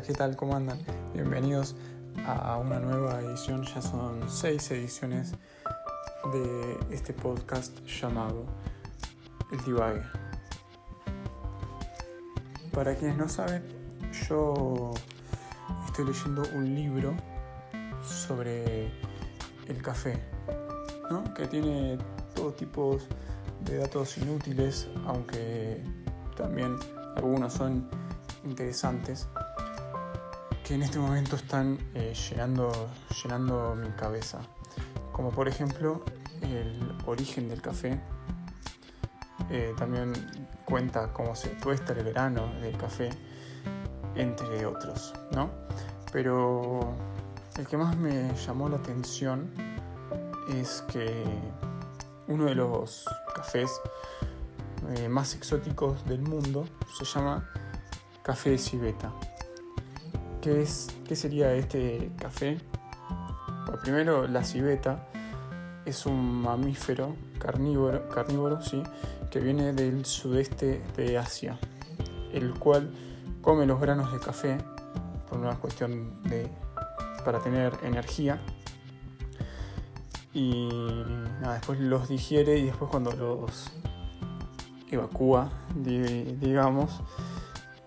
¿qué tal? ¿Cómo andan? Bienvenidos a una nueva edición, ya son seis ediciones de este podcast llamado El Divague. Para quienes no saben, yo estoy leyendo un libro sobre el café, ¿no? que tiene todo tipo de datos inútiles, aunque también algunos son interesantes que en este momento están eh, llenando, llenando mi cabeza. Como por ejemplo el origen del café. Eh, también cuenta cómo se tuesta el verano del café, entre otros, ¿no? Pero el que más me llamó la atención es que uno de los cafés eh, más exóticos del mundo se llama café de civeta. ¿Qué, es, qué sería este café? primero, la civeta es un mamífero carnívoro, carnívoro ¿sí? que viene del sudeste de Asia, el cual come los granos de café por una cuestión de para tener energía y después los digiere y después cuando los evacúa, digamos,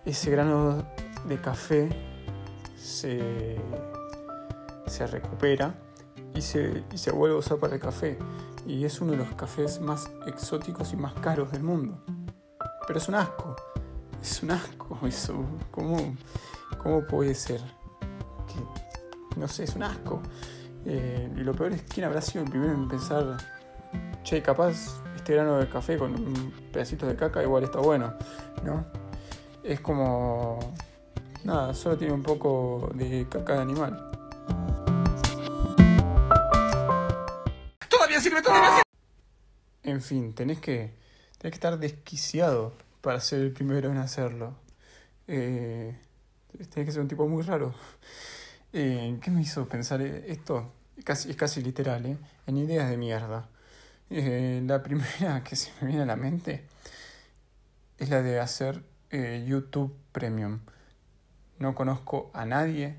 ese grano de café se, recupera y se, se vuelve a usar para el café. Y es uno de los cafés más exóticos y más caros del mundo. Pero es un asco. Es un asco eso. ¿Cómo, cómo puede ser? Que, no sé, es un asco. Eh, y lo peor es quién habrá sido el primero en pensar, che, capaz este grano de café con un pedacito de caca igual está bueno, ¿no? es como... Nada, solo tiene un poco de caca de animal. Todavía sirve, todavía sirve. En fin, tenés que, tenés que estar desquiciado para ser el primero en hacerlo. Eh, tenés que ser un tipo muy raro. Eh, ¿Qué me hizo pensar esto? Es casi, es casi literal, ¿eh? En ideas de mierda. Eh, la primera que se me viene a la mente es la de hacer eh, YouTube Premium. No conozco a nadie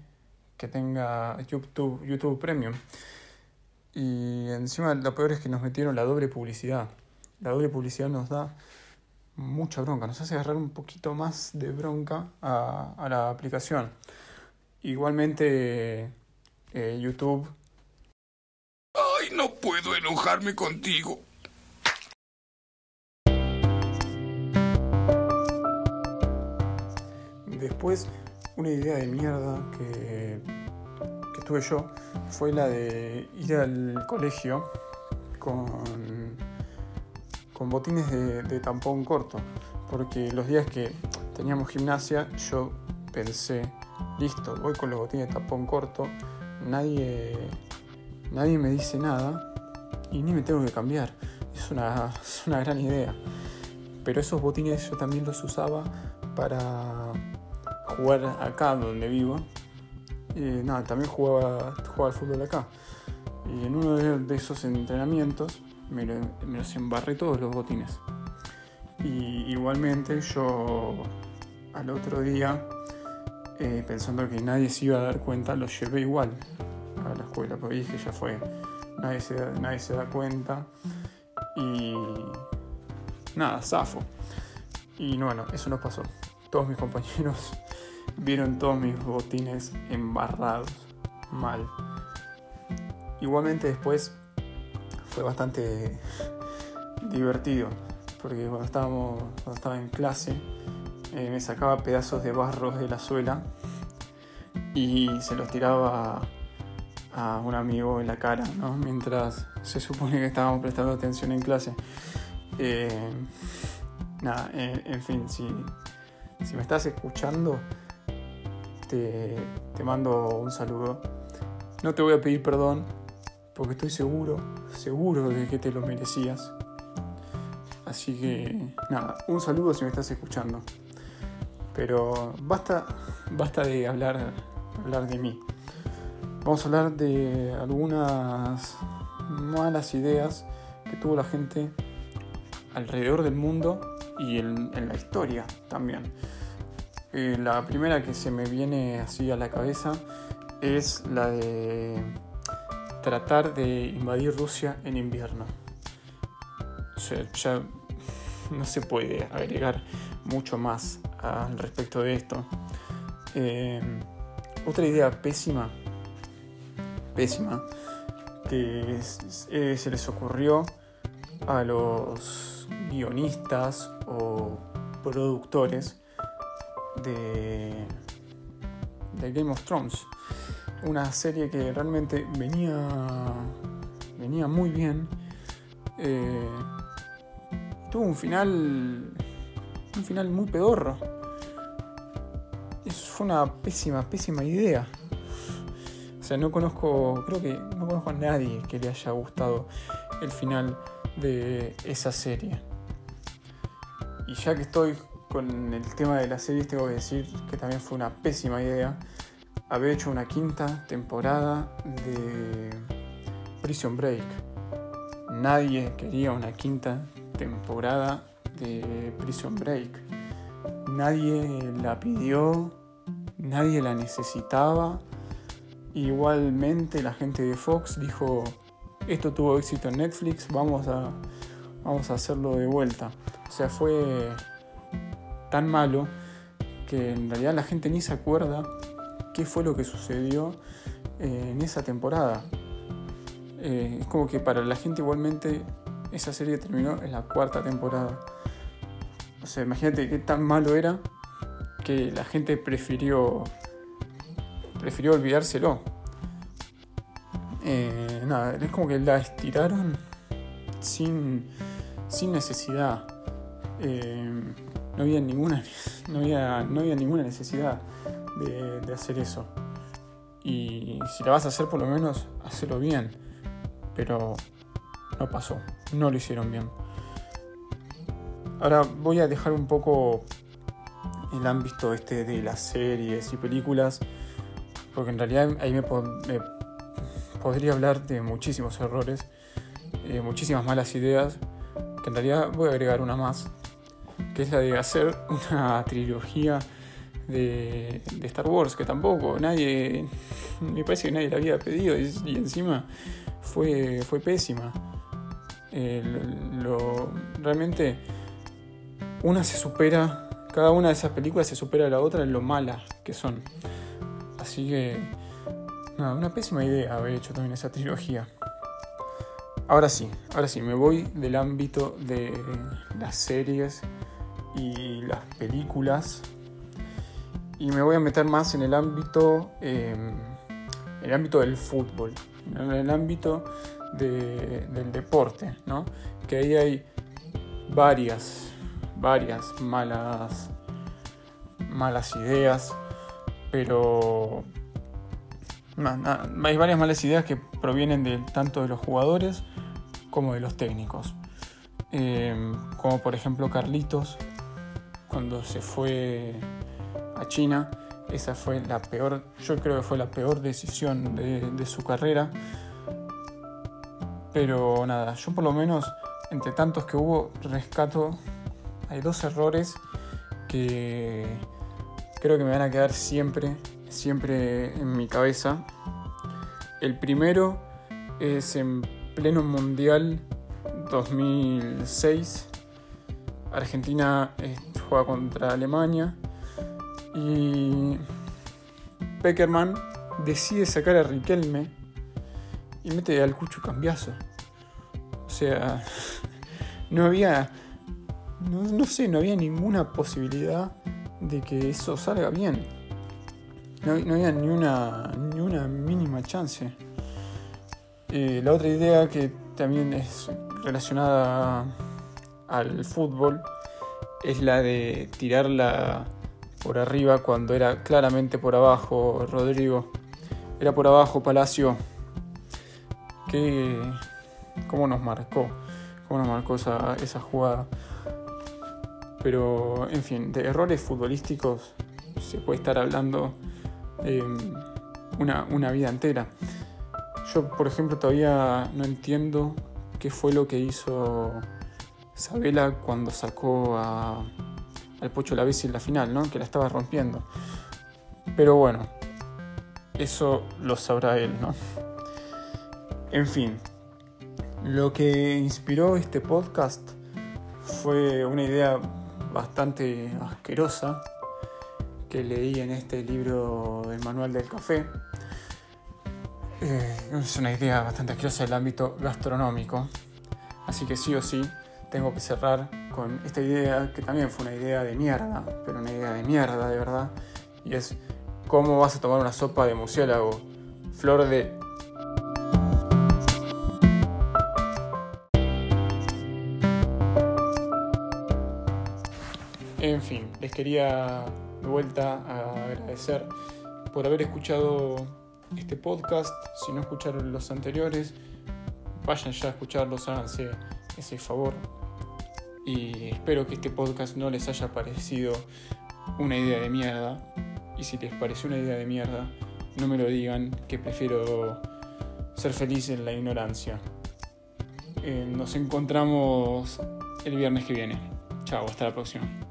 que tenga YouTube, YouTube Premium. Y encima lo peor es que nos metieron la doble publicidad. La doble publicidad nos da mucha bronca, nos hace agarrar un poquito más de bronca a, la aplicación. Igualmente eh, YouTube... Ay, no puedo enojarme contigo. Después, una idea de mierda que, tuve yo fue la de ir al colegio con, con botines de, tampón corto. Porque los días que teníamos gimnasia, yo pensé, listo, voy con los botines de tampón corto, nadie, nadie me dice nada y ni me tengo que cambiar. Es una, es una gran idea. Pero esos botines yo también los usaba para jugar acá donde vivo. Nada, también jugaba, jugaba al fútbol acá. Y en uno de esos entrenamientos me, los embarré todos los botines. Y igualmente yo al otro día, eh, pensando que nadie se iba a dar cuenta, los llevé igual a la escuela, porque dije ya fue, nadie se, nadie se da cuenta. Y nada, zafo. Y bueno, eso no pasó. Todos mis compañeros vieron todos mis botines embarrados, mal. Igualmente después fue bastante divertido, porque cuando, estábamos, cuando estaba en clase eh, me sacaba pedazos de barro de la suela y se los tiraba a un amigo en la cara, ¿no? mientras se supone que estábamos prestando atención en clase. Eh, nada, eh, en fin, si, si me estás escuchando, te, mando un saludo. No te voy a pedir perdón porque estoy seguro, seguro de que te lo merecías. Así que nada, un saludo si me estás escuchando. Pero basta, basta de hablar, hablar de mí. Vamos a hablar de algunas malas ideas que tuvo la gente alrededor del mundo y en, la historia también. Eh, la primera que se me viene así a la cabeza es la de tratar de invadir Rusia en invierno. O sea, ya no se puede agregar mucho más al respecto de esto. Eh, otra idea pésima, pésima, que se les ocurrió a los guionistas o productores de, Game of Thrones. Una serie que realmente venía, venía muy bien. Eh, tuvo un final, un final muy pedorro. Fue una pésima, pésima idea. O sea, no conozco, creo que no conozco a nadie que le haya gustado el final de esa serie. Ya que estoy con el tema de la serie, tengo que decir que también fue una pésima idea haber hecho una quinta temporada de Prison Break. Nadie quería una quinta temporada de Prison Break. Nadie la pidió, nadie la necesitaba. Igualmente la gente de Fox dijo, esto tuvo éxito en Netflix, vamos a, vamos a hacerlo de vuelta. O sea, fue tan malo que en realidad la gente ni se acuerda qué fue lo que sucedió eh, en esa temporada. Eh, es como que para la gente igualmente esa serie terminó en la cuarta temporada. O sea, imagínate qué tan malo era que la gente prefirió prefirió olvidárselo. Eh, nada, es como que la estiraron sin, sin necesidad. No había ninguna no había, no había ninguna necesidad de, hacer eso. Y si la vas a hacer, por lo menos, hacerlo bien. Pero no pasó, no lo hicieron bien. Ahora voy a dejar un poco el ámbito este de las series y películas, porque en realidad ahí me, podría hablar de muchísimos errores, eh, muchísimas malas ideas, que en realidad voy a agregar una más, que es la de hacer una trilogía de, Star Wars, que tampoco, nadie, me parece que nadie la había pedido y, encima fue, fue pésima. lo, realmente una se supera, cada una de esas películas se supera a la otra en lo mala que son. Así que, nada, una pésima idea haber hecho también esa trilogía. Ahora sí, ahora sí, me voy del ámbito de las series y las películas y me voy a meter más en el ámbito, em, el ámbito del fútbol, en el ámbito del deporte, ¿no? Que ahí hay varias, varias malas, malas ideas, pero hay varias malas ideas que provienen de, tanto de los jugadores como de los técnicos. Em, como por ejemplo Carlitos, cuando se fue a China. Esa fue la peor, yo creo que fue la peor decisión de, su carrera. Pero nada, yo por lo menos, entre tantos que hubo, rescato, hay dos errores que creo que me van a quedar siempre, siempre en mi cabeza. El primero es en pleno mundial 2006. Argentina juega contra Alemania y Peckerman decide sacar a Riquelme y mete al Cucho Cambiazo. O sea, no había, no, sé, no había ninguna posibilidad de que eso salga bien. No, había ni una, ni una mínima chance. Eh, la otra idea que también es relacionada al fútbol es la de tirar la, por arriba cuando era claramente por abajo, Rodrigo. Era por abajo, Palacio. ¿Qué, ¿Cómo nos marcó? ¿Cómo nos marcó esa, esa jugada? Pero, en fin, de errores futbolísticos se puede estar hablando em, una, una vida entera. Yo, por ejemplo, todavía no entiendo qué fue lo que hizo Sabela cuando sacó a al Pocho la en la final, ¿no? Que la estaba rompiendo. Pero bueno, eso lo sabrá él, ¿no? En fin, lo que inspiró este podcast fue una idea bastante asquerosa que leí en este libro del Manual del Café. Eh, es una idea bastante asquerosa del ámbito gastronómico. Así que sí o sí tengo que cerrar con esta idea que también fue una idea de mierda, pero una idea de mierda de verdad. Y es cómo vas a tomar una sopa de murciélago. Flor de En fin, les quería de vuelta agradecer por haber escuchado este podcast. Si no escucharon los anteriores, vayan ya a escucharlos, háganse ese favor. Y espero que este podcast no les haya parecido una idea de mierda. Y si les pareció una idea de mierda, no me lo digan, que prefiero ser feliz en la ignorancia. Eh, nos encontramos el viernes que viene. Chao, hasta la próxima.